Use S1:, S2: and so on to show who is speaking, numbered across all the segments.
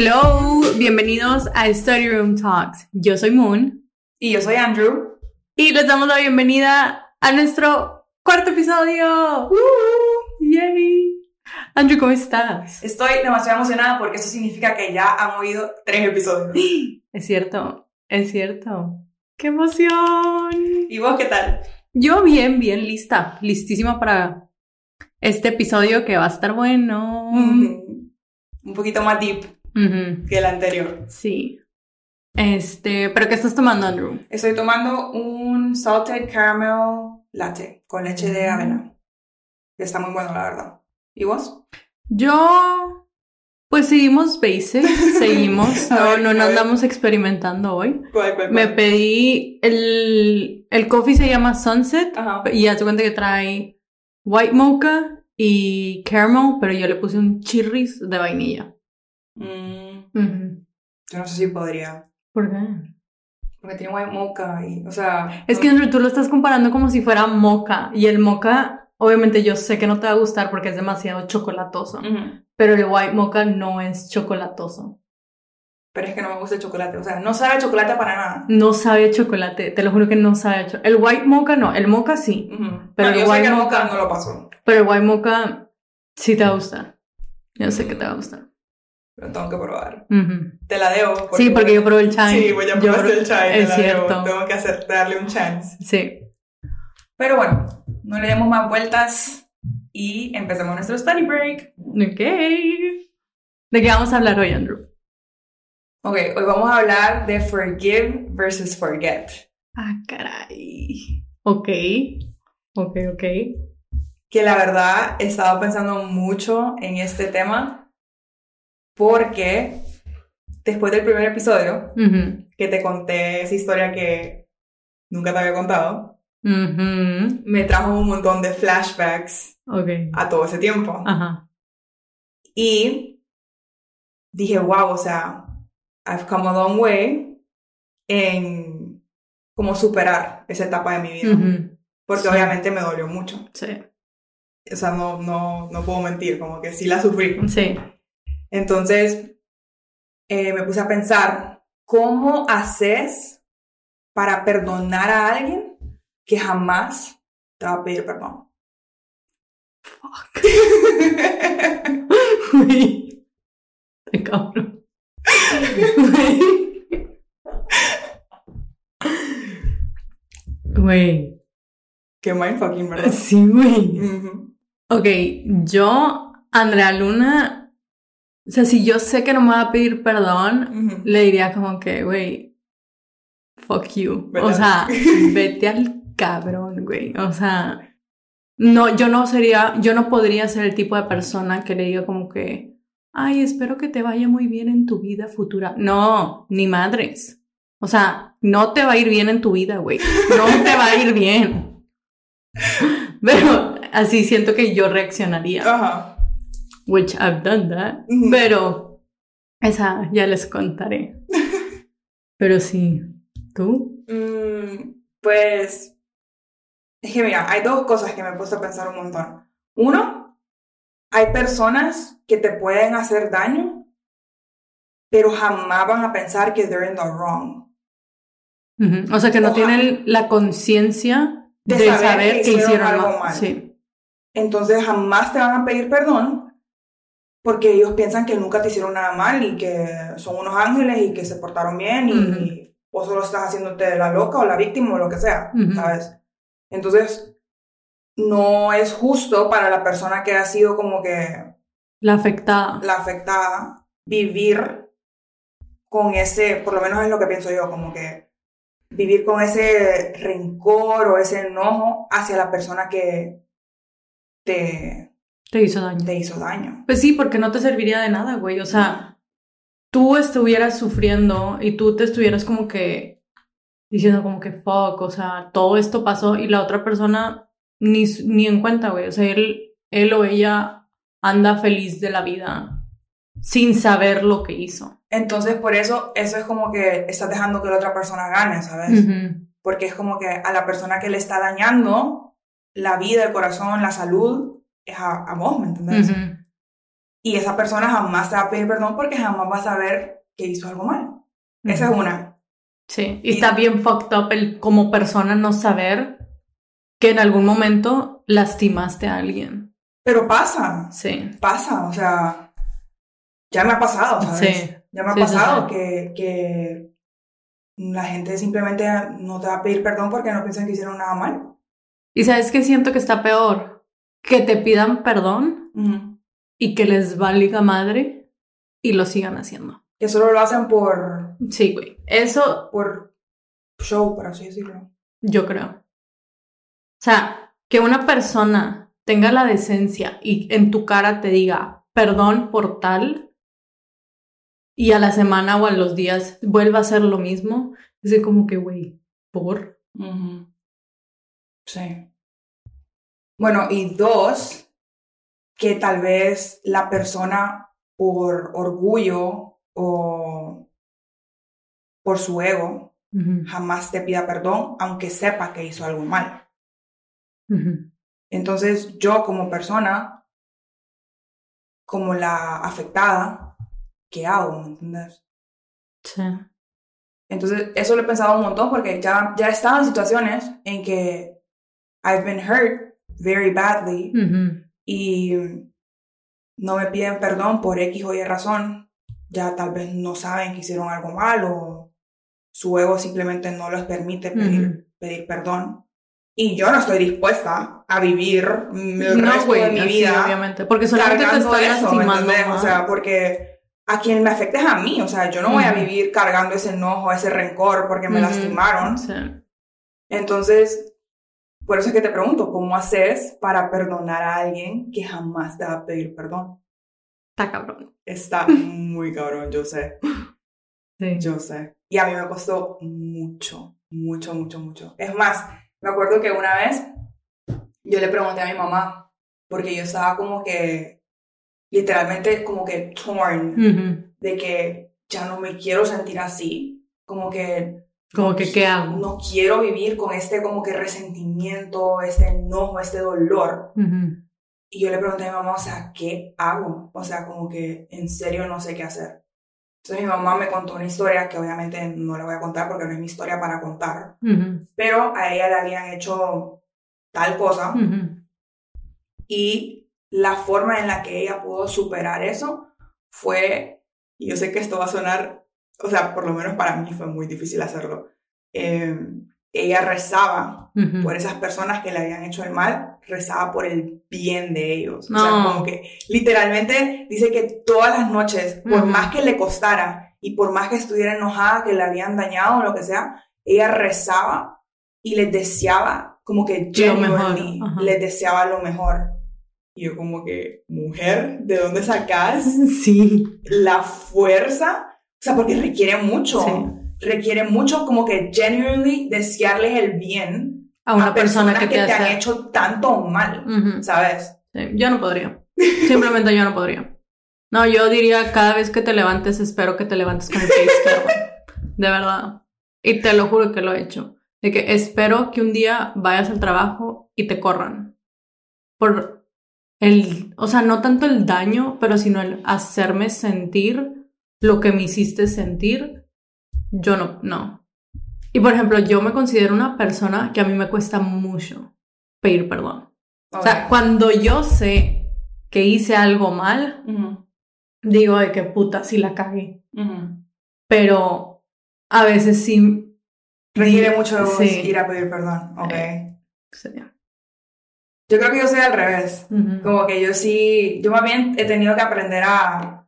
S1: Hello, bienvenidos a Study Room Talks. Yo soy Moon
S2: Y yo soy Andrew.
S1: y les damos la bienvenida a nuestro cuarto episodio. ¡Woo! ¡Yay! Andrew, ¿cómo estás?
S2: Estoy demasiado emocionada porque eso significa que ya han oído tres episodios.
S1: Es cierto, es cierto. ¡Qué emoción!
S2: ¿Y vos qué tal?
S1: Yo bien, bien lista, listísima para este episodio que va a estar bueno.
S2: Mm, Un poquito más deep Que el anterior.
S1: Sí. Este, ¿pero qué estás tomando, Andrew?
S2: Estoy tomando un salted caramel latte con leche de avena. Está muy bueno, la verdad. ¿Y vos?
S1: Yo, pues seguimos basic, seguimos, no,
S2: ver,
S1: no, no andamos experimentando hoy.
S2: ¿Cuál, cuál,
S1: Me pedí el, el coffee se llama Sunset
S2: Ajá.
S1: y ya te cuenta que trae white mocha y caramel, pero yo le puse un chirris de vainilla.
S2: Mm, yo no sé si podría.
S1: ¿Por qué?
S2: Porque tiene white mocha y, o sea...
S1: Es que Andrew, tú lo estás comparando como si fuera mocha y el mocha, obviamente yo sé que no te va a gustar porque es demasiado chocolatoso, pero el white mocha no es chocolatoso.
S2: Pero es que no me gusta el chocolate. O sea, no sabe a chocolate para nada.
S1: No sabe a chocolate, te lo juro que no sabe a chocolate. El white mocha no, el mocha sí. Pero
S2: No,
S1: el
S2: yo sé
S1: white
S2: que el
S1: mocha-
S2: no lo paso.
S1: pero el white mocha sí te va a gustar. Yo sé que te va a gustar.
S2: Lo tengo que probar. Te la debo.
S1: Sí, porque yo probé el chai.
S2: Sí, pues ya
S1: Yo
S2: probaste
S1: pro-
S2: el chai. te
S1: Es
S2: la debo.
S1: cierto.
S2: Tengo que hacer, darle un chance.
S1: Sí.
S2: Pero bueno, no le demos más vueltas y empecemos nuestro study break.
S1: Ok. ¿De qué vamos a hablar hoy, Andrew?
S2: Ok, hoy vamos a hablar de forgive versus forget.
S1: Ah, caray. Ok. Ok, ok.
S2: Que la verdad he estado pensando mucho en este tema porque después del primer episodio
S1: Ujú.
S2: que te conté esa historia que nunca te había contado,
S1: Ujú.
S2: me trajo un montón de flashbacks
S1: Ok.
S2: a todo ese tiempo.
S1: Ajá.
S2: Y dije, wow, o sea, I've come a long way en como superar esa etapa de mi vida.
S1: Ujú.
S2: Porque
S1: Sí.
S2: obviamente me dolió mucho.
S1: Sí.
S2: O sea, no, no, no puedo mentir, como que sí la sufrí.
S1: Sí.
S2: Entonces, eh, me puse a pensar, ¿cómo haces para perdonar a alguien que jamás te va a pedir perdón?
S1: Uy. Qué cabrón. Güey.
S2: Qué mindfucking, ¿verdad?
S1: Sí, güey.
S2: Ujú.
S1: Ok, yo, Andrea Luna, o sea, si yo sé que no me va a pedir perdón, le diría como que, güey, fuck you. O sea, vete al cabrón, güey. O sea, no, yo no sería, yo no podría ser el tipo de persona que le diga como que, ay, espero que te vaya muy bien en tu vida futura. No, ni madres. O sea, no te va a ir bien en tu vida, güey. No te va a ir bien. Pero así siento que yo reaccionaría.
S2: Ajá.
S1: Which I've done that. Pero esa ya les contaré. Pero sí, ¿tú?
S2: Mm, pues es que mira, hay dos cosas que me he puesto a pensar un montón. Uno, hay personas que te pueden hacer daño, pero jamás van a pensar que they're in the wrong.
S1: O sea, que no
S2: Ojalá.
S1: tienen la conciencia de,
S2: De
S1: saber,
S2: saber que
S1: que
S2: hicieron
S1: hicieron
S2: algo
S1: mal.
S2: mal.
S1: Sí.
S2: Entonces jamás te van a pedir perdón porque ellos piensan que nunca te hicieron nada mal y que son unos ángeles y que se portaron bien y,
S1: Ujú.
S2: o solo estás haciéndote la loca o la víctima o lo que sea,
S1: Ujú.
S2: ¿sabes? Entonces no es justo para la persona que ha sido como que
S1: La afectada.
S2: la afectada vivir con ese, por lo menos es lo que pienso yo, como que vivir con ese rencor o ese enojo hacia la persona que te,
S1: Te hizo daño.
S2: te hizo daño.
S1: Pues sí, porque no te serviría de nada, güey. O sea, tú estuvieras sufriendo y tú te estuvieras como que diciendo como que fuck, o sea, todo esto pasó y la otra persona ni, ni en cuenta, güey. O sea, él, él o ella anda feliz de la vida sin saber lo que hizo.
S2: Entonces, por eso, eso es como que estás dejando que la otra persona gane, ¿sabes?
S1: Ujú.
S2: Porque es como que a la persona que le está dañando la vida, el corazón, la salud, es a, a vos, ¿me entendés?
S1: Ujú.
S2: Y esa persona jamás te va a pedir perdón porque jamás va a saber que hizo algo mal. Esa es una.
S1: Sí, y, está bien fucked up el como persona no saber que en algún momento lastimaste a alguien.
S2: Pero pasa.
S1: Sí.
S2: Pasa, o sea, ya me ha pasado, ¿sabes? Sí. Ya me ha pasado Que, que la gente simplemente no te va a pedir perdón porque no piensan que hicieron nada mal.
S1: Y sabes que siento que está peor, que te pidan perdón y que les valga madre y lo sigan haciendo.
S2: Que solo lo hacen por...
S1: Sí, güey. Eso...
S2: Por show, por así decirlo.
S1: Yo creo. O sea, que una persona tenga la decencia y en tu cara te diga perdón por tal y a la semana o a los días vuelva a hacer lo mismo, es como que, güey, ¿por?
S2: Sí. Bueno, y dos, que tal vez la persona por orgullo o por su ego jamás te pida perdón, aunque sepa que hizo algo mal. Entonces yo como persona, como la afectada, ¿qué hago? ¿Me entiendes?
S1: Sí.
S2: Entonces eso lo he pensado un montón porque ya, ya he estado en situaciones en que I've been hurt very badly y no me piden perdón por X o Y razón. Ya tal vez no saben que hicieron algo mal o su ego simplemente no les permite pedir, pedir perdón. Y yo no estoy dispuesta a vivir el resto de mi vida.
S1: obviamente. Porque solamente te estoy lastimando.
S2: O sea, porque a quien me afecta es a mí. O sea, yo no voy a vivir cargando ese enojo, ese rencor porque me lastimaron. Entonces, por eso es que te pregunto, ¿cómo haces para perdonar a alguien que jamás te va a pedir perdón?
S1: Está cabrón.
S2: Está muy cabrón, yo sé. Sí. Yo sé. Y a mí me costó mucho, mucho, mucho, mucho. Es más, me acuerdo que una vez yo le pregunté a mi mamá, porque yo estaba como que, literalmente como que torn, de que ya no me quiero sentir así, como que...
S1: Como que, ¿qué hago?
S2: No quiero vivir con este como que resentimiento, este enojo, este dolor. Y yo le pregunté a mi mamá, o sea, ¿qué hago? O sea, como que en serio no sé qué hacer. Entonces mi mamá me contó una historia que obviamente no la voy a contar porque no es mi historia para contar, pero a ella le habían hecho tal cosa y la forma en la que ella pudo superar eso fue, y yo sé que esto va a sonar, o sea, por lo menos para mí fue muy difícil hacerlo, em, ella rezaba por esas personas que le habían hecho el mal, rezaba por el bien de ellos. O sea, como que literalmente dice que todas las noches, por más que le costara y por más que estuviera enojada, que le habían dañado o lo que sea, ella rezaba y les deseaba como que genuinely les deseaba lo mejor. Y yo como que, mujer, ¿de dónde sacas
S1: sí.
S2: la fuerza? O sea, porque requiere mucho. Requiere mucho como que genuinely desearles el bien
S1: a una persona que, te,
S2: han hecho tanto mal, ¿sabes?
S1: yo no podría. Simplemente yo no podría. No, yo diría cada vez que te levantes, espero que te levantes con el pie izquierdo. De verdad. Y te lo juro que lo he hecho. De que espero que un día vayas al trabajo y te corran. Por el, o sea, no tanto el daño, pero sino el hacerme sentir lo que me hiciste sentir. Yo no, no. Y por ejemplo, yo me considero una persona que a mí me cuesta mucho pedir perdón. O sea, cuando yo sé que hice algo mal, digo, de qué puta, si la cagué. Pero a veces sí.
S2: Requiere mucho ir a pedir perdón. Ok.
S1: sí.
S2: Yo creo que yo soy al revés. Como que yo sí, yo más bien he tenido que aprender a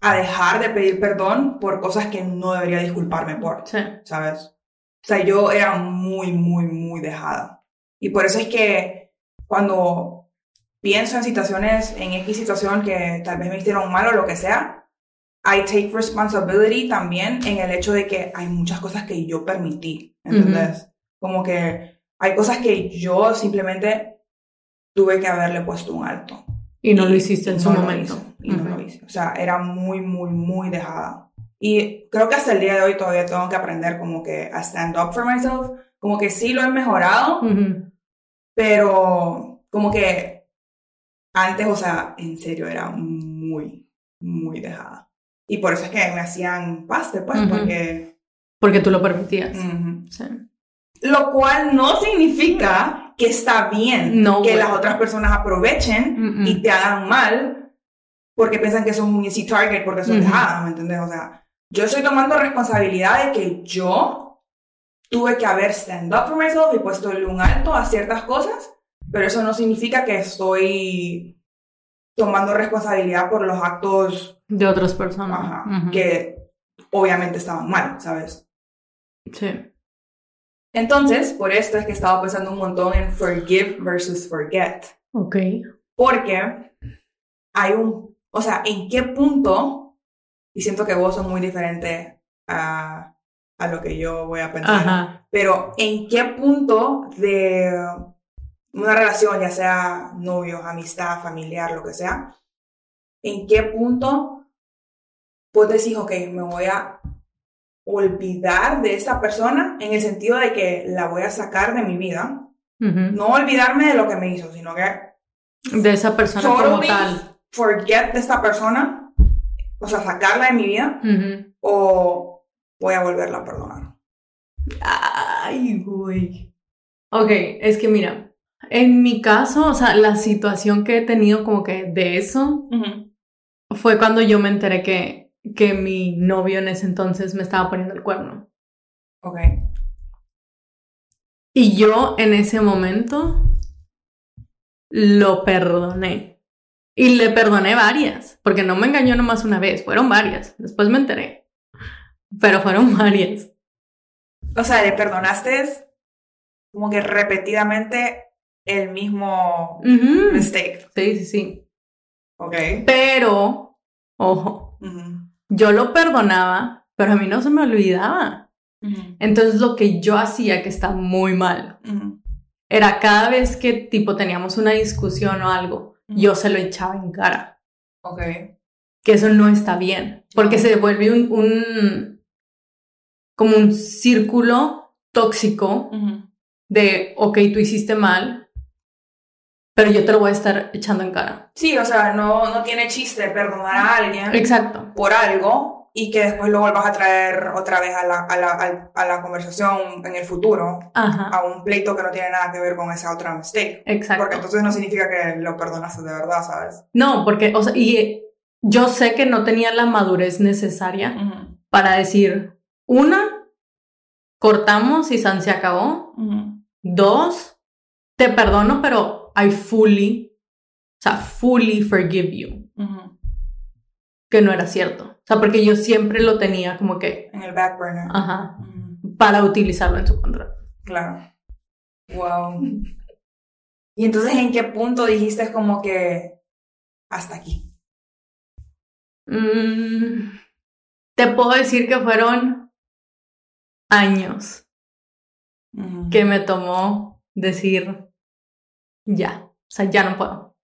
S2: a dejar de pedir perdón por cosas que no debería disculparme por, ¿sabes? O sea, yo era muy, muy, muy dejada. Y por eso es que cuando pienso en situaciones, en X situación que tal vez me hicieron mal o lo que sea, I take responsibility también en el hecho de que hay muchas cosas que yo permití, ¿entendés? Como que hay cosas que yo simplemente tuve que haberle puesto un alto.
S1: Y no lo hiciste en su momento.
S2: y no lo hice. O sea, era muy, muy, muy dejada. Y creo que hasta el día de hoy todavía tengo que aprender como que a stand up for myself. Como que sí lo he mejorado, pero como que antes, o sea, en serio, era muy, muy dejada. Y por eso es que me hacían paste, pues,
S1: Ujú.
S2: porque...
S1: Porque tú lo permitías. Sí.
S2: Lo cual no significa que está bien
S1: No,
S2: que las otras personas aprovechen
S1: Mm, mm.
S2: y te hagan mal porque piensan que sos un easy target porque sos
S1: Ujú.
S2: dejada, ¿me entendés? O sea, yo estoy tomando responsabilidad de que yo tuve que haber stand up for myself y puesto un alto a ciertas cosas, pero eso no significa que estoy tomando responsabilidad por los actos
S1: De otras personas.
S2: ajá,
S1: Ujú.
S2: que obviamente estaban mal, ¿sabes?
S1: Sí.
S2: Entonces, por esto es que estaba pensando un montón en forgive versus forget.
S1: Ok.
S2: Porque hay un, o sea, ¿en qué punto? Y siento que vos sos muy diferente a, a lo que yo voy a pensar.
S1: Ajá.
S2: Pero ¿en qué punto de una relación, ya sea novios, amistad, familiar, lo que sea, en qué punto vos decís, ok, me voy a olvidar de esa persona en el sentido de que la voy a sacar de mi vida? No olvidarme de lo que me hizo, sino que
S1: De esa persona como tal.
S2: forget de esta persona, o sea, sacarla de mi vida, o voy a volverla a perdonar.
S1: Ay, güey. Ok, es que mira, en mi caso, o sea, la situación que he tenido como que de eso fue cuando yo me enteré que, que mi novio en ese entonces me estaba poniendo el cuerno.
S2: Ok.
S1: Y yo en ese momento lo perdoné. Y le perdoné varias, porque no me engañó nomás una vez, fueron varias. Después me enteré. Pero fueron varias.
S2: O sea, le perdonaste como que repetidamente el mismo mistake.
S1: Sí, sí, sí.
S2: Ok.
S1: Pero, ojo. Yo lo perdonaba, pero a mí no se me olvidaba. Entonces lo que yo hacía, que está muy mal, era cada vez que tipo teníamos una discusión o algo, yo se lo echaba en cara.
S2: Ok.
S1: que eso no está bien, porque se vuelve un, un- como un círculo tóxico de, ok, tú hiciste mal, pero yo te lo voy a estar echando en cara.
S2: Sí, o sea, no, no tiene chiste perdonar a alguien
S1: Exacto.
S2: por algo y que después lo vuelvas a traer otra vez a la, a la, a la conversación en el futuro,
S1: Ajá.
S2: a un pleito que no tiene nada que ver con esa otra mistake.
S1: Exacto.
S2: Porque entonces no significa que lo perdonaste de verdad, ¿sabes?
S1: No, porque, o sea, y eh, yo sé que no tenía la madurez necesaria para decir, una, cortamos y San se acabó. Dos, te perdono, pero I fully, o sea, fully forgive you. Que no era cierto. O sea, porque yo siempre lo tenía como que,
S2: En el back burner.
S1: ajá, para utilizarlo en su contra.
S2: Claro. Wow. Y entonces, ¿en qué punto dijiste como que hasta aquí?
S1: Mm, te puedo decir que fueron años que me tomó decir ya, o sea, ya no puedo.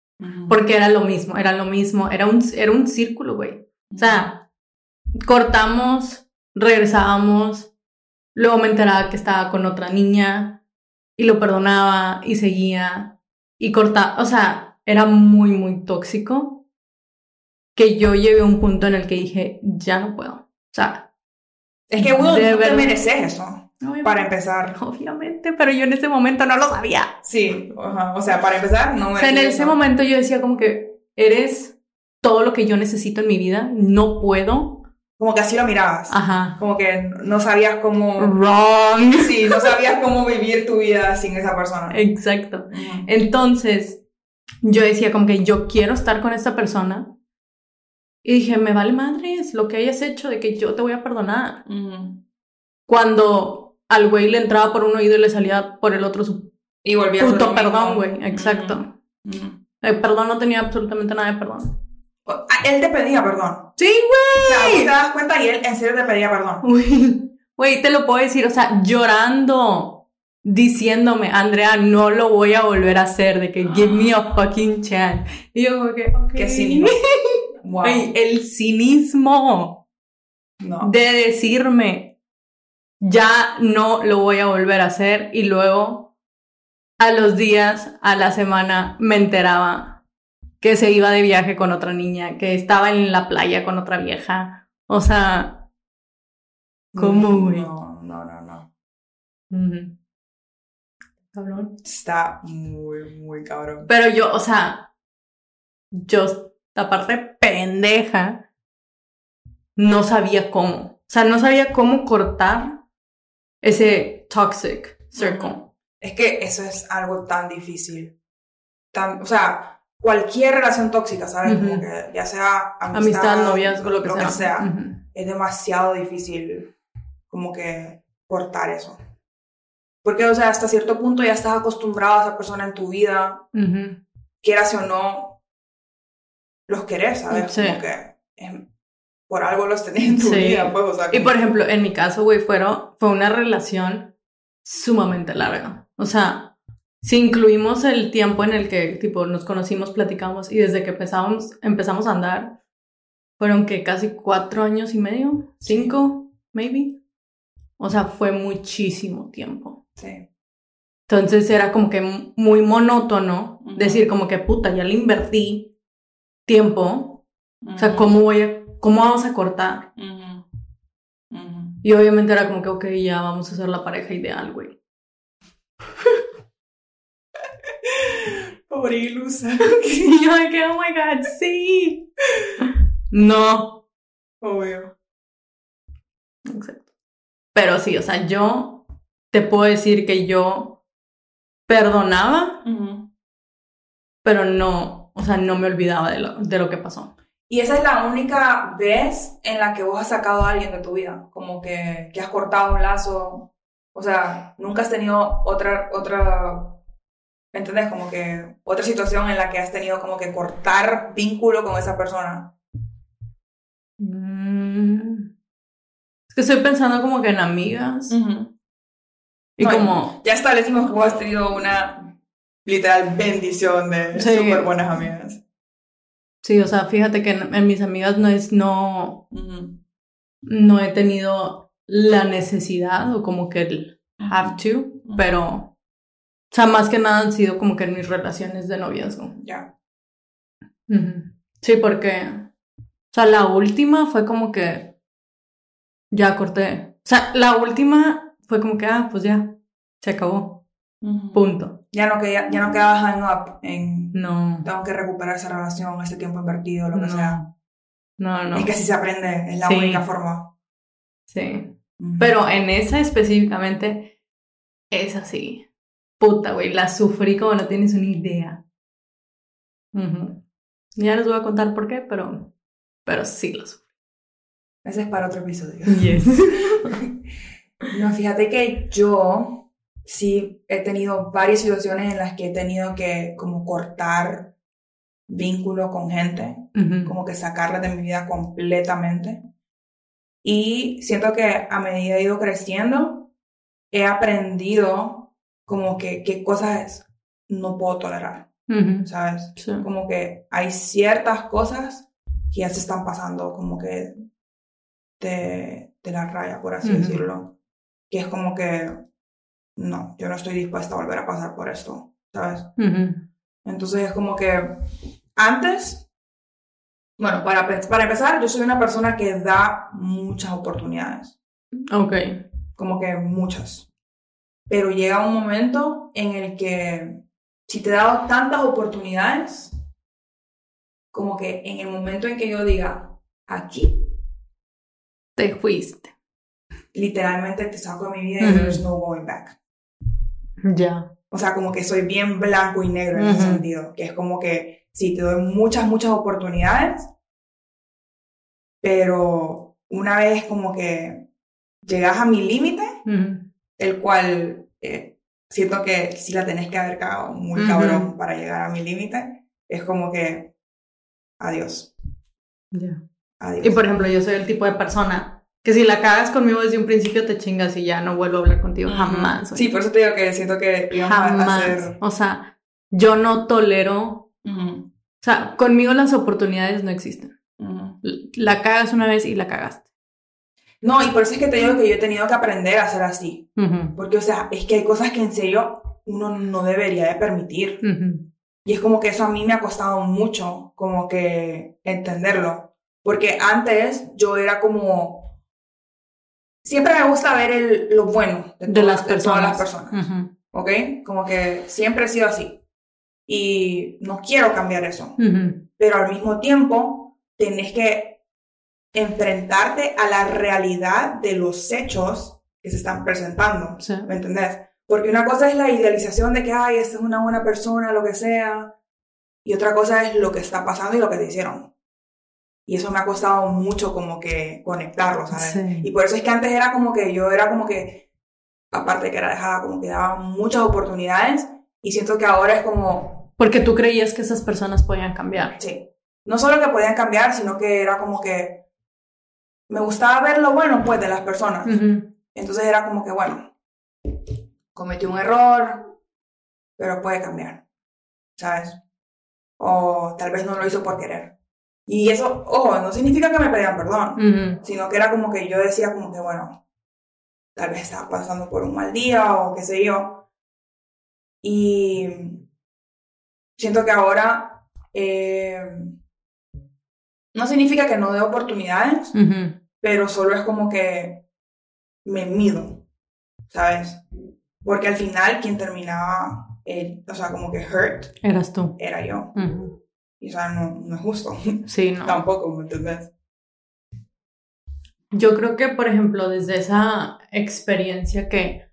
S1: Porque era lo mismo, era lo mismo, era un, era un círculo, güey. O sea, cortamos, regresábamos, luego me enteraba que estaba con otra niña y lo perdonaba y seguía y cortaba, o sea, era muy, muy tóxico que yo llegué a un punto en el que dije, ya no puedo. O sea,
S2: es que
S1: de
S2: no te mereces eso,
S1: obviamente,
S2: para empezar.
S1: obviamente, pero yo en ese momento no lo sabía.
S2: Sí, ajá. o sea, para empezar, no
S1: O sea, en ese
S2: eso.
S1: momento yo decía como que eres todo lo que yo necesito en mi vida, no puedo.
S2: Como que así lo mirabas.
S1: Ajá.
S2: Como que no sabías cómo...
S1: Wrong.
S2: Sí, no sabías cómo vivir tu vida sin esa persona.
S1: Exacto. Entonces, yo decía como que yo quiero estar con esta persona. Y dije, me vale madres lo que hayas hecho de que yo te voy a perdonar. Cuando al güey le entraba por un oído y le salía por el otro su
S2: Y volví a hacer
S1: puto
S2: mismo.
S1: perdón, güey. Exacto.
S2: Ujú.
S1: El perdón no tenía absolutamente nada de perdón.
S2: Ah, Él te pedía perdón.
S1: Sí,
S2: O sea, te das cuenta y él en serio te pedía perdón.
S1: Güey, güey, te lo puedo decir, o sea, llorando, diciéndome, Andrea, no lo voy a volver a hacer, de que give me a fucking chance. Y yo como que, ok.
S2: Qué cínico. Wow.
S1: Güey, el cinismo
S2: No.
S1: de decirme, ya no lo voy a volver a hacer, y luego a los días, a la semana, me enteraba que se iba de viaje con otra niña, que estaba en la playa con otra vieja. O sea, ¿cómo, güey?
S2: No, no, no, no.
S1: Cabrón.
S2: Está muy, muy cabrón.
S1: Pero yo, o sea, yo, aparte pendeja, no sabía cómo. O sea, no sabía cómo cortar ese toxic circle.
S2: Es que eso es algo tan difícil. Tan, o sea, cualquier relación tóxica, ¿sabes? Como que ya sea amistad,
S1: Amistad, noviazgo, lo que sea. Ujú.
S2: es demasiado difícil como que cortar eso. Porque, o sea, hasta cierto punto ya estás acostumbrado a esa persona en tu vida,
S1: Ujú.
S2: quieras o no, los querés, ¿sabes?
S1: Sí.
S2: Como que por algo los tenés en tu
S1: Sí.
S2: vida, pues, o sea.
S1: Y por ejemplo, en mi caso, güey, fueron, fue una relación sumamente larga. O sea, si incluimos el tiempo en el que, tipo, nos conocimos, platicamos y desde que empezamos, empezamos a andar, fueron que casi cuatro años y medio, cinco, maybe. O sea, fue muchísimo tiempo.
S2: Sí.
S1: Entonces era como que muy monótono
S2: Ujú.
S1: decir como que puta, ya le invertí tiempo. O sea. ¿cómo voy a, cómo vamos a cortar? Y obviamente era como que, ok, ya vamos a ser la pareja ideal, güey.
S2: Pobre ilusa.
S1: Y yo de que, oh my god, sí. No.
S2: Obvio.
S1: Exacto. Pero sí, o sea, yo te puedo decir que yo perdonaba, pero no, o sea, no me olvidaba de lo, de lo que pasó.
S2: Y esa es la única vez en la que vos has sacado a alguien de tu vida, como que, que has cortado un lazo, o sea, nunca has tenido otra, otra, ¿entendés? Como que otra situación en la que has tenido como que cortar vínculo con esa persona.
S1: Mm. Es que estoy pensando como que en amigas. Y
S2: No,
S1: como,
S2: Ya establecimos que vos has tenido una literal bendición de
S1: Sí.
S2: súper buenas amigas.
S1: Sí, o sea, fíjate que en, en mis amigas no es, no, no he tenido la necesidad o como que el have to, pero, o sea, más que nada han sido como que en mis relaciones de noviazgo.
S2: Ya.
S1: Sí, porque, o sea, la última fue como que ya corté. O sea, la última fue como que, ah, pues ya, se acabó, punto.
S2: Ya no, que, ya, no quedabas hang up en
S1: No,
S2: tengo que recuperar esa relación, este tiempo invertido, lo que
S1: No.
S2: sea.
S1: no, no.
S2: Es que así se aprende, es la
S1: Sí.
S2: única forma.
S1: Sí. Pero en esa específicamente, es así. Puta, güey, la sufrí como no tienes una idea. Ya les voy a contar por qué, pero, pero sí lo sufrí.
S2: Ese es para otro episodio.
S1: Yes.
S2: No, fíjate que yo sí he tenido varias situaciones en las que he tenido que como cortar vínculo con gente, como que sacarla de mi vida completamente. Y siento que a medida he ido creciendo, he aprendido como que qué cosas no puedo tolerar,
S1: Ujú.
S2: ¿sabes?
S1: Sí.
S2: como que hay ciertas cosas que ya se están pasando como que de, de la raya, por así decirlo. Que es como que, no, yo no estoy dispuesta a volver a pasar por esto, ¿sabes? Entonces es como que antes, bueno, para, para empezar, yo soy una persona que da muchas oportunidades,
S1: Ok.
S2: como que muchas. Pero llega un momento en el que si te he dado tantas oportunidades, como que en el momento en que yo diga, aquí,
S1: Te fuiste.
S2: literalmente te saco de mi vida y
S1: Ujú.
S2: there's no going back.
S1: Ya.
S2: O sea, como que soy bien blanco y negro en ese
S1: Ujú.
S2: sentido, que es como que sí, te doy muchas, muchas oportunidades, pero una vez como que llegas a mi límite,
S1: Ujú.
S2: el cual eh, siento que sí la tenés que haber cagado muy
S1: Ujú.
S2: cabrón para llegar a mi límite, es como que adiós,
S1: Ya.
S2: adiós.
S1: Y por ejemplo, yo soy el tipo de persona que si la cagas conmigo desde un principio te chingas y ya no vuelvo a hablar contigo jamás.
S2: Sí, por eso te digo que siento que íbamos a
S1: jamás.
S2: hacer...
S1: O sea, yo no tolero. O sea, conmigo las oportunidades no existen. La cagas una vez y la cagaste.
S2: No, y por eso es que te digo que yo he tenido que aprender a ser así. Porque, o sea, es que hay cosas que en serio uno no debería de permitir. Y es como que eso a mí me ha costado mucho, como que entenderlo. Porque antes yo era como... Siempre me gusta ver el, lo bueno de,
S1: las
S2: de todas las
S1: personas.
S2: personas. ¿Ok? Como que siempre he sido así. Y no quiero cambiar eso. Pero al mismo tiempo, tenés que enfrentarte a la realidad de los hechos que se están presentando.
S1: Sí.
S2: ¿Me entendés? Porque una cosa es la idealización de que, ay, esta es una buena persona, lo que sea. Y otra cosa es lo que está pasando y lo que te hicieron. Y eso me ha costado mucho como que conectarlo, ¿sabes?
S1: Sí.
S2: Y por eso es que antes era como que yo era como que, aparte que era dejada, como que daba muchas oportunidades. Y siento que ahora es como,
S1: Porque tú creías que esas personas podían cambiar.
S2: sí, no solo que podían cambiar, sino que era como que me gustaba ver lo bueno, pues, de las personas. Entonces era como que, bueno, cometí un error, pero puede cambiar, ¿sabes? O tal vez no lo hizo por querer. Y eso, ojo, no significa que me pedían perdón,
S1: Ujú.
S2: sino que era como que yo decía como que, bueno, tal vez estaba pasando por un mal día o qué sé yo. Y siento que ahora eh, no significa que no dé oportunidades,
S1: Ujú.
S2: pero solo es como que me mido, ¿sabes? Porque al final quien terminaba, eh, o sea, como que hurt
S1: Eras tú.
S2: era yo.
S1: Ujú.
S2: Y o sea, no, no es justo.
S1: Sí, no.
S2: Tampoco, ¿me entendés?
S1: Yo creo que, por ejemplo, desde esa experiencia que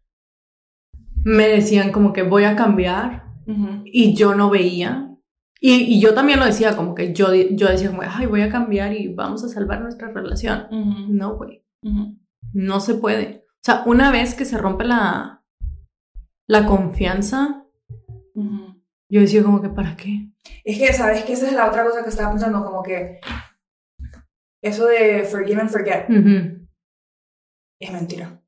S1: me decían como que voy a cambiar
S2: Ujú.
S1: y yo no veía. Y, y yo también lo decía, como que yo, yo decía, como, ay, voy a cambiar y vamos a salvar nuestra relación. No, güey, no se puede. O sea, una vez que se rompe la, la confianza, yo decía como que, ¿para qué?
S2: Es que, ¿sabes qué? Esa es la otra cosa que estaba pensando, como que eso de forgive and forget
S1: Ujú.
S2: es mentira.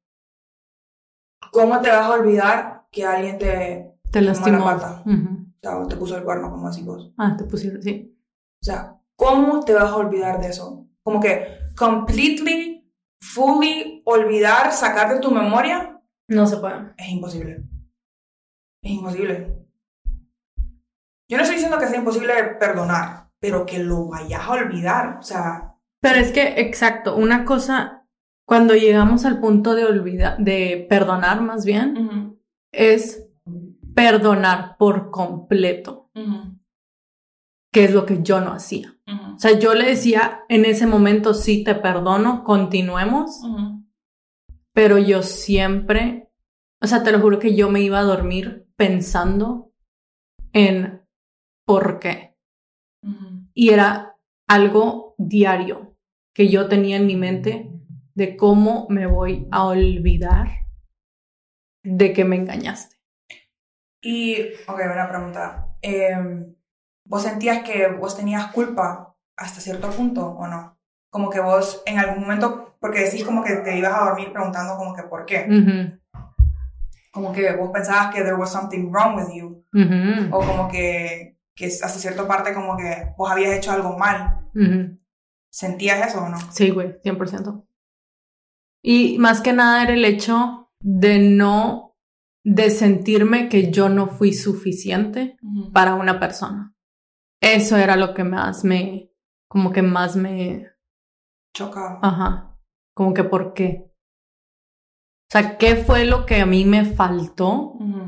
S2: ¿Cómo te vas a olvidar que alguien te,
S1: Te
S2: Tomó la
S1: lastimó.
S2: pata.
S1: Ujú.
S2: o sea, te puso el cuerno, como así vos?
S1: Ah, te pusieron, sí.
S2: O sea, ¿cómo te vas a olvidar de eso? Como que completely, fully olvidar, sacar de tu memoria,
S1: No se puede.
S2: es imposible. Es imposible. Yo no estoy diciendo que sea imposible perdonar, pero que lo vayas a olvidar. O sea,
S1: Pero es que, exacto, una cosa, cuando llegamos al punto de olvidar, de perdonar más bien, es perdonar por completo,
S2: ujú,
S1: que es lo que yo no hacía. O sea, yo le decía en ese momento, sí, te perdono, continuemos, pero yo siempre, o sea, te lo juro que yo me iba a dormir pensando en por qué.
S2: Ujú.
S1: Y era algo diario que yo tenía en mi mente de cómo me voy a olvidar de que me engañaste.
S2: Y, ok, una pregunta. Eh, ¿Vos sentías que vos tenías culpa hasta cierto punto o no? Como que vos en algún momento, porque decís como que te ibas a dormir preguntando como que por qué.
S1: Ujú,
S2: Como que vos pensabas que there was something wrong with you.
S1: ujú,
S2: O como que, que hasta cierta parte como que vos habías hecho algo mal.
S1: ujú.
S2: ¿Sentías eso o no?
S1: Sí, güey, 100%. Y más que nada era el hecho de no, de sentirme que yo no fui suficiente para una persona. Eso era lo que más me, como que más me,
S2: Chocaba.
S1: ajá, como que por qué. O sea, ¿qué fue lo que a mí me faltó
S2: Ujú.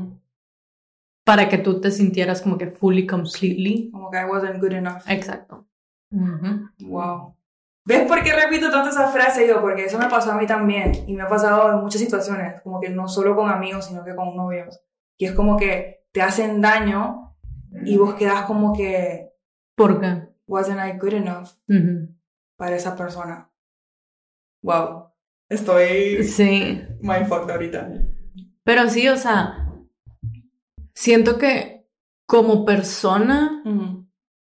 S1: Para que tú te sintieras como que fully, completely?
S2: Como que I wasn't good enough.
S1: Exacto. Ujú.
S2: Wow. ¿Ves por qué repito tanto esa frase yo? Porque eso me pasó a mí también. Y me ha pasado en muchas situaciones. Como que no solo con amigos, sino que con novios. Y es como que te hacen daño y vos quedas como que
S1: ¿Por qué?
S2: wasn't I good enough
S1: Ujú.
S2: para esa persona. Wow. Estoy
S1: Sí.
S2: mindfucked ahorita.
S1: Pero sí, o sea, siento que como persona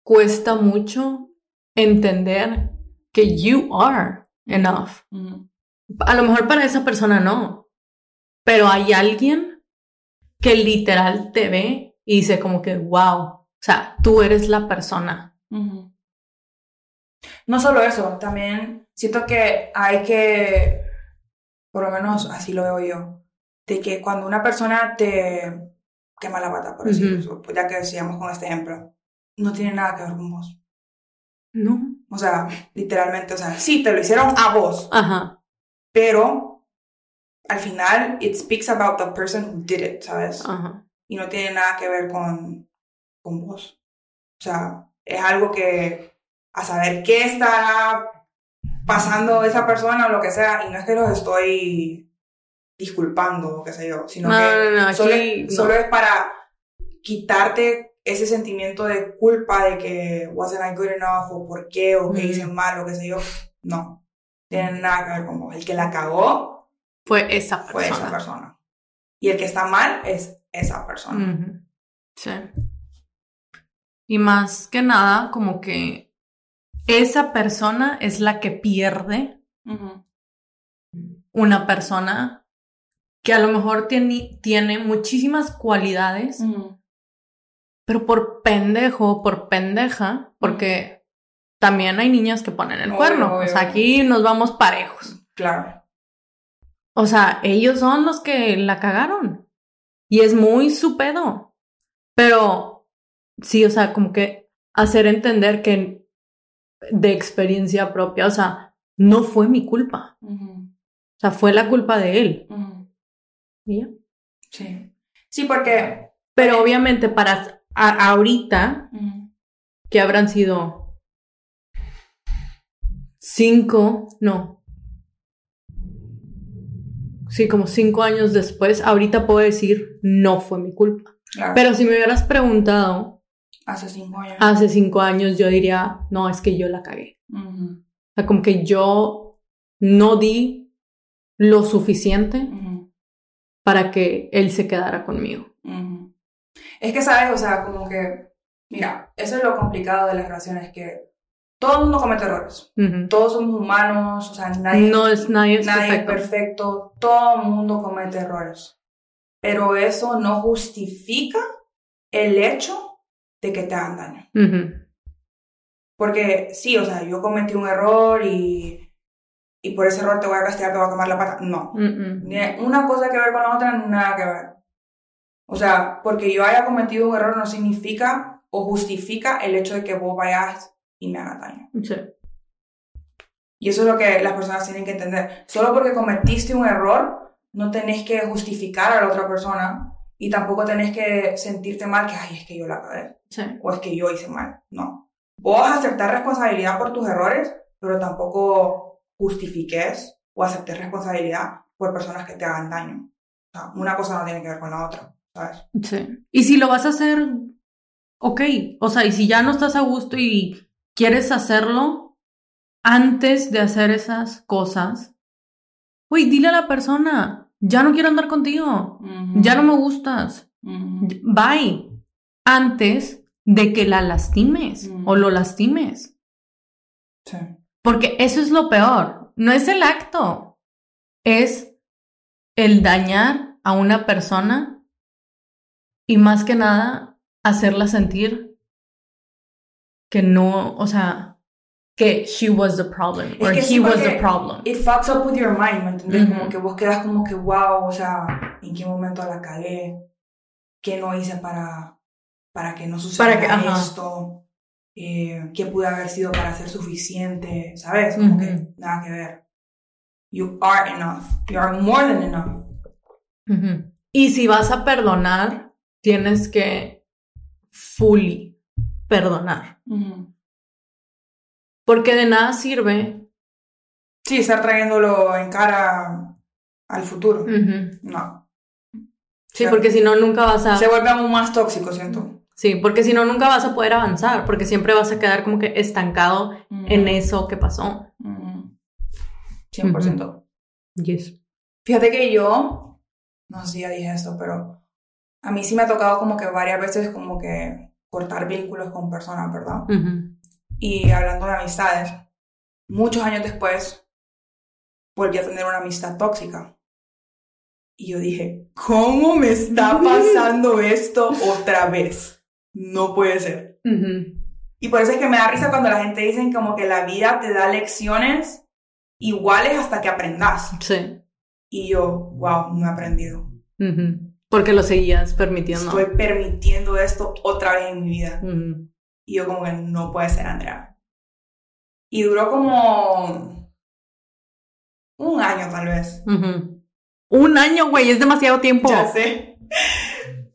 S1: cuesta mucho entender que you are enough. A lo mejor para esa persona no, pero hay alguien que literal te ve y dice como que, wow, o sea, tú eres la persona.
S2: No solo eso, también siento que hay que, por lo menos así lo veo yo, de que cuando una persona te, qué mala pata, por decirlo, pues ya que decíamos con este ejemplo, no tiene nada que ver con vos.
S1: No.
S2: O sea, literalmente, o sea, sí, te lo hicieron a vos.
S1: Ajá.
S2: Pero al final, it speaks about the person who did it, ¿sabes?
S1: Ajá.
S2: Y no tiene nada que ver con, con vos. O sea, es algo que a saber qué está pasando esa persona o lo que sea, y no es que los estoy disculpando o qué sé yo, sino
S1: No,
S2: que
S1: no,
S2: solo, es para quitarte ese sentimiento de culpa de que wasn't I good enough o por qué o que hice mal o qué sé yo. No, tiene nada que ver con vos. El que la cagó
S1: Fue esa
S2: fue esa
S1: persona.
S2: persona. Y el que está mal es esa persona.
S1: Sí. Y más que nada, como que esa persona es la que pierde una persona que a lo mejor tiene, tiene muchísimas cualidades, pero por pendejo, por pendeja, porque también hay niñas que ponen el
S2: Obvio,
S1: cuerno.
S2: obvio.
S1: O sea, aquí nos vamos parejos.
S2: Claro.
S1: O sea, ellos son los que la cagaron. Y es muy su pedo. Pero sí, o sea, como que hacer entender que de experiencia propia, o sea, no fue mi culpa. O sea, fue la culpa de él. ¿Y ya?
S2: Sí. Sí, porque.
S1: Pero obviamente para a- ahorita, que habrán sido cinco, no. Sí, como cinco años después, ahorita puedo decir, no fue mi culpa.
S2: Claro.
S1: Pero si me hubieras preguntado
S2: Hace cinco años.
S1: hace cinco años, yo diría, no, es que yo la cagué. O sea, como que yo no di lo suficiente
S2: Ujú.
S1: Para que él se quedara conmigo.
S2: Es que, ¿sabes? O sea, como que. Mira, eso es lo complicado de las relaciones, que todo el mundo comete errores. Todos somos humanos, o sea, nadie,
S1: No es nadie es
S2: nadie
S1: perfecto.
S2: es perfecto. Todo el mundo comete errores. Pero eso no justifica el hecho de que te hagan daño. Porque sí, o sea, yo cometí un error y, y por ese error te voy a castigar, te voy a quemar la pata. No.
S1: Mm-mm.
S2: Ni una cosa que ver con la otra, nada que ver. O sea, porque yo haya cometido un error no significa o justifica el hecho de que vos vayas y me hagas daño.
S1: Sí.
S2: Y eso es lo que las personas tienen que entender. Solo porque cometiste un error, no tenés que justificar a la otra persona y tampoco tenés que sentirte mal que, ay, es que yo la cagué
S1: Sí.
S2: o es que yo hice mal. No. Vos aceptar responsabilidad por tus errores, pero tampoco justifiques o aceptes responsabilidad por personas que te hagan daño. O sea, una cosa no tiene que ver con la otra, ¿sabes?
S1: Sí. Y si lo vas a hacer, ok. O sea, y si ya no estás a gusto y quieres hacerlo, antes de hacer esas cosas, güey, dile a la persona, ya no quiero andar contigo, ya no me gustas, bye. Antes de que la lastimes o lo lastimes.
S2: Sí.
S1: Porque eso es lo peor. No es el acto. Es el dañar a una persona y más que nada hacerla sentir que no, o sea, que she was the problem
S2: Es
S1: or he
S2: sí,
S1: was the problem.
S2: It fucks up with your mind, ¿me entiendes?
S1: Ujú.
S2: Como que vos quedas como que, wow, o sea, ¿en qué momento la cagué? ¿Qué no hice para, para que no sucediera
S1: Para que-
S2: esto? Eh, ¿Qué pude haber sido para ser suficiente? ¿Sabes? Como que nada que ver. You are enough. You are more than enough.
S1: Y si vas a perdonar, tienes que fully perdonar. Porque de nada sirve.
S2: Sí, estar trayéndolo en cara al futuro. No.
S1: Sí,
S2: O sea,
S1: porque si no, nunca vas a...
S2: Se vuelve aún más tóxico, siento.
S1: Sí, porque si no, nunca vas a poder avanzar, porque siempre vas a quedar como que estancado en eso que pasó.
S2: Ujú. 100%.
S1: Yes.
S2: Fíjate que yo, no sé si ya dije esto, pero a mí sí me ha tocado como que varias veces como que cortar vínculos con personas, ¿verdad?
S1: Ujú.
S2: Y hablando de amistades, muchos años después volví a tener una amistad tóxica. Y yo dije, ¿cómo me está pasando esto otra vez? No puede ser. Y por eso es que me da risa cuando la gente dice como que la vida te da lecciones iguales hasta que aprendas.
S1: Sí.
S2: Y yo, wow, no he aprendido.
S1: Porque lo seguías permitiendo.
S2: Estoy permitiendo esto otra vez en mi vida. Y yo como que no puede ser Andrea. Y duró como un año tal vez.
S1: Un año, güey, es demasiado tiempo.
S2: Ya sé.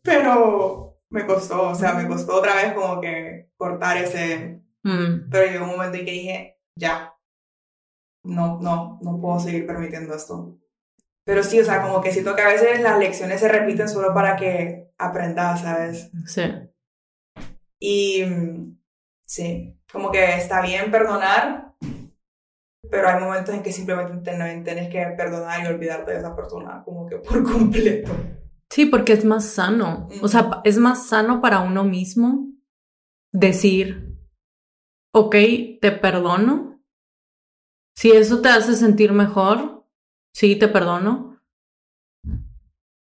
S2: Pero me costó, o sea, me costó otra vez como que cortar ese...
S1: Mm,
S2: Pero llegó un momento en que dije, ya, no, no, no puedo seguir permitiendo esto. Pero sí, o sea, como que siento que a veces las lecciones se repiten solo para que aprendas, ¿sabes?
S1: sí.
S2: Y sí, como que está bien perdonar, pero hay momentos en que simplemente ten- tienes que perdonar y olvidarte de esa persona, como que por completo.
S1: Sí, porque es más sano. O sea, es más sano para uno mismo decir, ok, te perdono. Si eso te hace sentir mejor, sí, te perdono.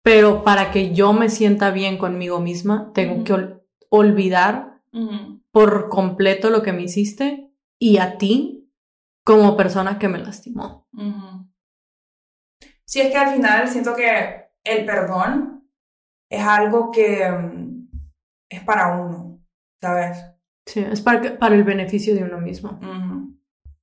S1: Pero para que yo me sienta bien conmigo misma, tengo que ol- olvidar por completo lo que me hiciste y a ti como persona que me lastimó.
S2: Ujú. Sí, es que al final siento que el perdón es algo que mm, es para uno, ¿sabes?
S1: Sí, es para, el beneficio de uno mismo.
S2: Ujú.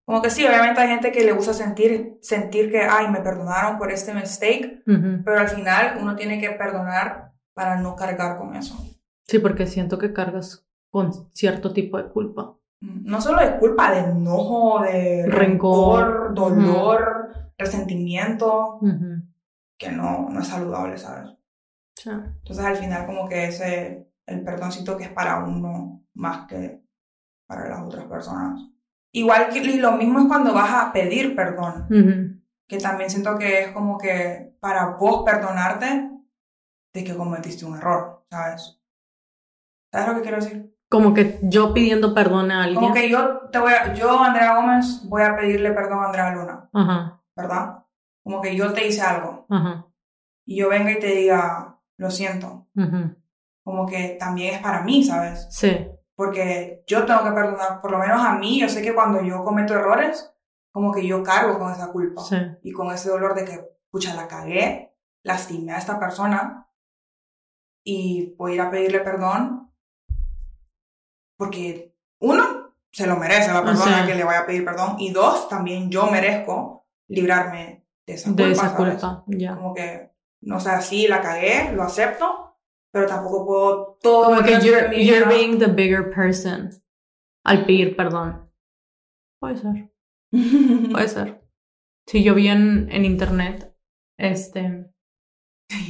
S2: Como que sí, obviamente hay gente que le gusta sentir, sentir que, ay, me perdonaron por este mistake, pero al final uno tiene que perdonar para no cargar con eso.
S1: Sí, porque siento que cargas con cierto tipo de culpa.
S2: No solo de culpa, de enojo, de
S1: Rencor.
S2: rencor, dolor, resentimiento,
S1: Ujú.
S2: Que no, no es saludable, ¿sabes?
S1: Sí.
S2: Entonces al final como que ese, el perdoncito que es para uno más que para las otras personas. Igual que y lo mismo es cuando vas a pedir perdón,
S1: Ujú.
S2: que también siento que es como que para vos perdonarte de que cometiste un error, ¿sabes? ¿Sabes lo que quiero decir?
S1: Como que yo pidiendo perdón a alguien.
S2: Como que yo te voy a, yo Andrea Gómez voy a pedirle perdón a Andrea Luna,
S1: Ajá,
S2: ¿verdad? Como que yo te hice algo. Y yo venga y te diga, lo siento, como que también es para mí, ¿sabes?
S1: Sí,
S2: porque yo tengo que perdonar, por lo menos a mí, yo sé que cuando yo cometo errores, como que yo cargo con esa culpa.
S1: Sí.
S2: y con ese dolor de que, pucha, la cagué, lastimé a esta persona y voy a ir a pedirle perdón porque, uno, se lo merece la persona que le vaya a pedir perdón y dos, también yo merezco librarme de esa culpa,
S1: De esa
S2: ¿sabes?
S1: culpa, ya.
S2: Como que, no sé, sí, la cagué, lo acepto, pero tampoco puedo todo
S1: Como que you're, you're being the bigger person al pedir perdón. Puede ser, puede ser. Sí, yo vi en, en internet, este,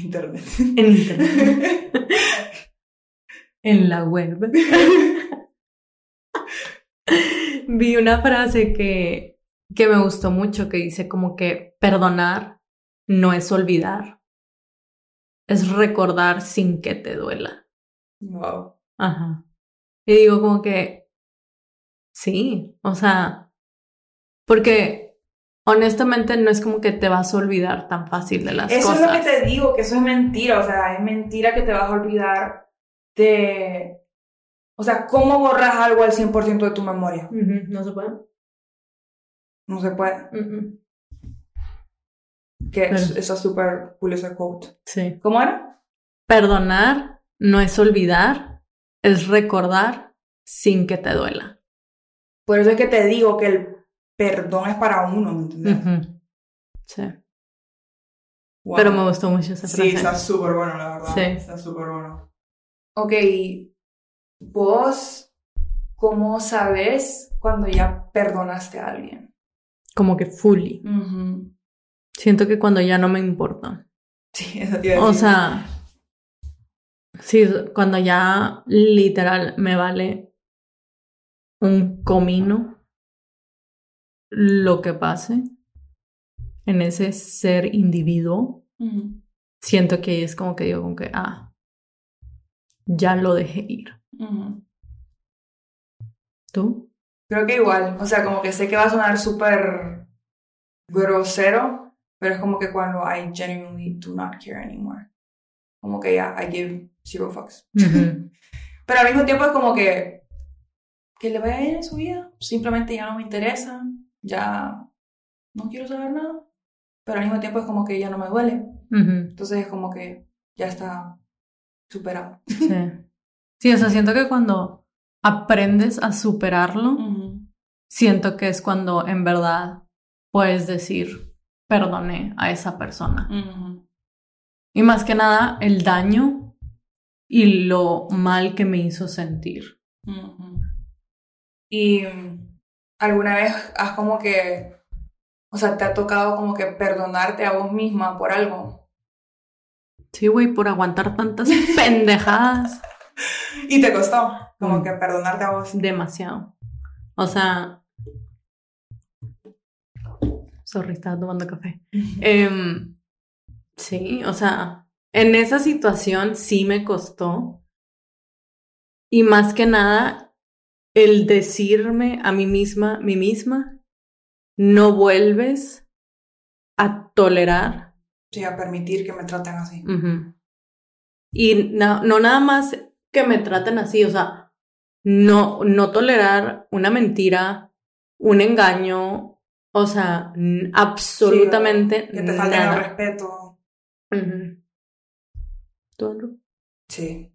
S2: Internet.
S1: en internet, en la web, vi una frase que, que me gustó mucho que dice como que perdonar no es olvidar, es recordar sin que te duela.
S2: wow.
S1: Ajá. Y digo como que sí, o sea, porque honestamente no es como que te vas a olvidar tan fácil de las
S2: Eso
S1: cosas.
S2: es lo que te digo, que eso es mentira. O sea, es mentira que te vas a olvidar de. O sea, ¿cómo borras algo al 100% de tu memoria?
S1: No se puede.
S2: No se puede. Que es, esa super cool ese quote.
S1: Sí.
S2: ¿Cómo era?
S1: Perdonar no es olvidar, es recordar sin que te duela.
S2: Por eso es que te digo que el perdón es para uno, ¿me entiendes?
S1: Sí.
S2: Wow.
S1: Pero me gustó mucho esa frase.
S2: Sí, está súper bueno, la verdad.
S1: Sí.
S2: Está súper bueno. Ok, vos, ¿cómo sabes cuando ya perdonaste a alguien?
S1: Como que fully. Siento que cuando ya no me importa.
S2: Sí, eso te iba a
S1: O sea, sí, cuando ya literal me vale un comino lo que pase en ese ser individuo, siento que es como que digo como que, ah, ya lo dejé ir. ¿Tú?
S2: Creo que igual, o sea, como que sé que va a sonar súper grosero, pero es como que cuando I genuinely do not care anymore. Como que ya, I give zero fucks. Pero al mismo tiempo es como que que le vaya bien en su vida, simplemente ya no me interesa, ya no quiero saber nada, pero al mismo tiempo es como que ya no me duele. Entonces es como que ya está superado.
S1: Sí. Sí, o sea, siento que cuando aprendes a superarlo, siento que es cuando en verdad puedes decir, perdoné a esa persona. Y más que nada, el daño y lo mal que me hizo sentir.
S2: Y alguna vez has como que, o sea, te ha tocado como que perdonarte a vos misma por algo.
S1: Sí, güey, por aguantar tantas pendejadas.
S2: y te costó como mm. que perdonarte a vos.
S1: Demasiado. O sea... Sorry, estaba tomando café. Em, sí, o sea, en esa situación sí me costó. Y más que nada, el decirme a mí misma, mí misma, no vuelves a tolerar.
S2: Sí, a permitir que me traten así.
S1: Y no, no nada más que me traten así, o sea, no, no tolerar una mentira, un engaño, o sea, absolutamente
S2: que te falte el respeto.
S1: Todo.
S2: Sí.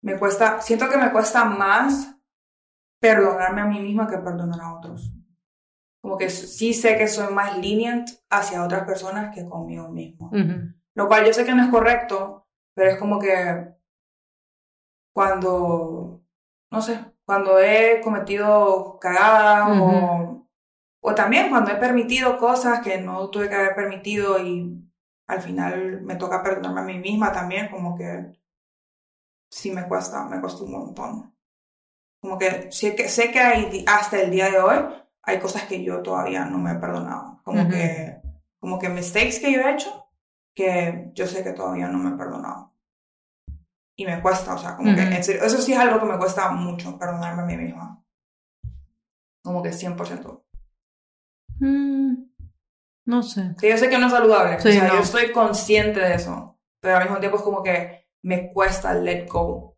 S2: Me cuesta, siento que me cuesta más perdonarme a mí misma que perdonar a otros. Como que sí sé que soy más lenient hacia otras personas que conmigo mismo. Lo cual yo sé que no es correcto, pero es como que cuando, no sé, cuando he cometido cagadas o, o también cuando he permitido cosas que no tuve que haber permitido y al final me toca perdonarme a mí misma también, como que sí me cuesta, me cuesta un montón. Como que sé que, sé que hay, hasta el día de hoy hay cosas que yo todavía no me he perdonado. Como que, como que mistakes que yo he hecho que yo sé que todavía no me he perdonado y me cuesta, o sea, como que en serio, eso sí es algo que me cuesta mucho, perdonarme a mí misma. Como que 100%.
S1: Mm, no sé.
S2: Que yo sé que no es saludable, o sea, yo estoy consciente de eso, pero al mismo tiempo es como que me cuesta let go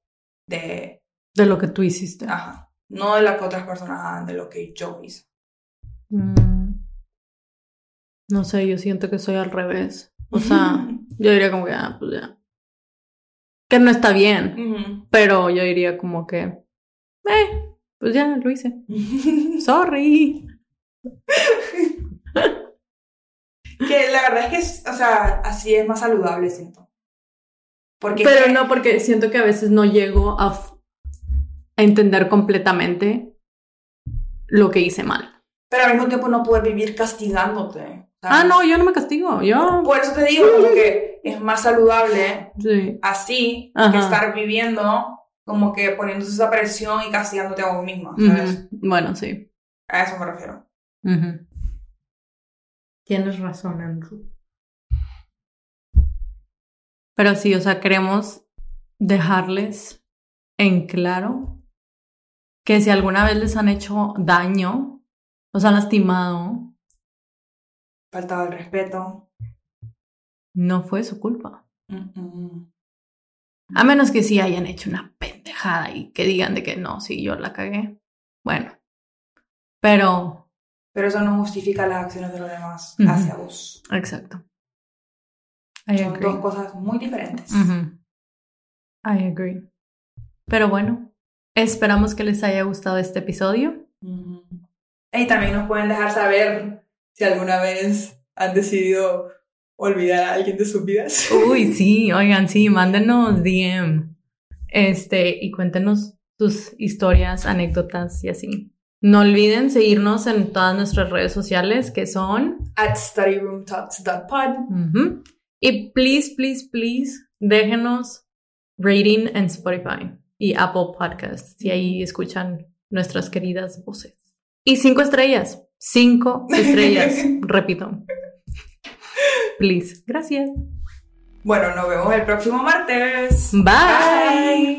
S2: de...
S1: De lo que tú hiciste.
S2: Ajá. No de lo que otras personas hagan, de lo que yo hice.
S1: Mm. No sé, yo siento que soy al revés. O sea, yo diría como que, ah, pues ya que no está bien, pero yo diría como que, eh, pues ya lo hice. Sorry.
S2: Que la verdad es que, o sea, así es más saludable, siento.
S1: Porque pero no, porque siento que a veces no llego a, a entender completamente lo que hice mal.
S2: Pero al mismo tiempo no puedes vivir castigándote.
S1: Ah, no, yo no me castigo, yo...
S2: Por eso te digo, como que es más saludable así que estar viviendo como que poniéndose esa presión y castigándote a vos misma, ¿sabes?
S1: Bueno, sí.
S2: A eso me refiero.
S1: Tienes razón, Andrew. Pero sí, o sea, queremos dejarles en claro que si alguna vez les han hecho daño, os han lastimado,
S2: faltaba el respeto.
S1: No fue su culpa. A menos que sí hayan hecho una pendejada y que digan de que no, sí, yo la cagué. Bueno. Pero.
S2: Pero eso no justifica las acciones de los demás hacia vos.
S1: Exacto.
S2: Son dos cosas muy diferentes.
S1: I agree. Pero bueno, esperamos que les haya gustado este episodio.
S2: Y también nos pueden dejar saber si alguna vez han decidido olvidar a alguien de sus vidas.
S1: Uy, sí, oigan, sí, mándenos DM. Este, y cuéntenos sus historias, anécdotas y así. No olviden seguirnos en todas nuestras redes sociales que son
S2: at studyroomtalks.pod.
S1: Y please, please, please, déjenos rating en Spotify y Apple Podcasts si ahí escuchan nuestras queridas voces. Y cinco estrellas. Cinco estrellas, repito. Please. Gracias.
S2: Bueno, nos vemos el próximo martes.
S1: Bye.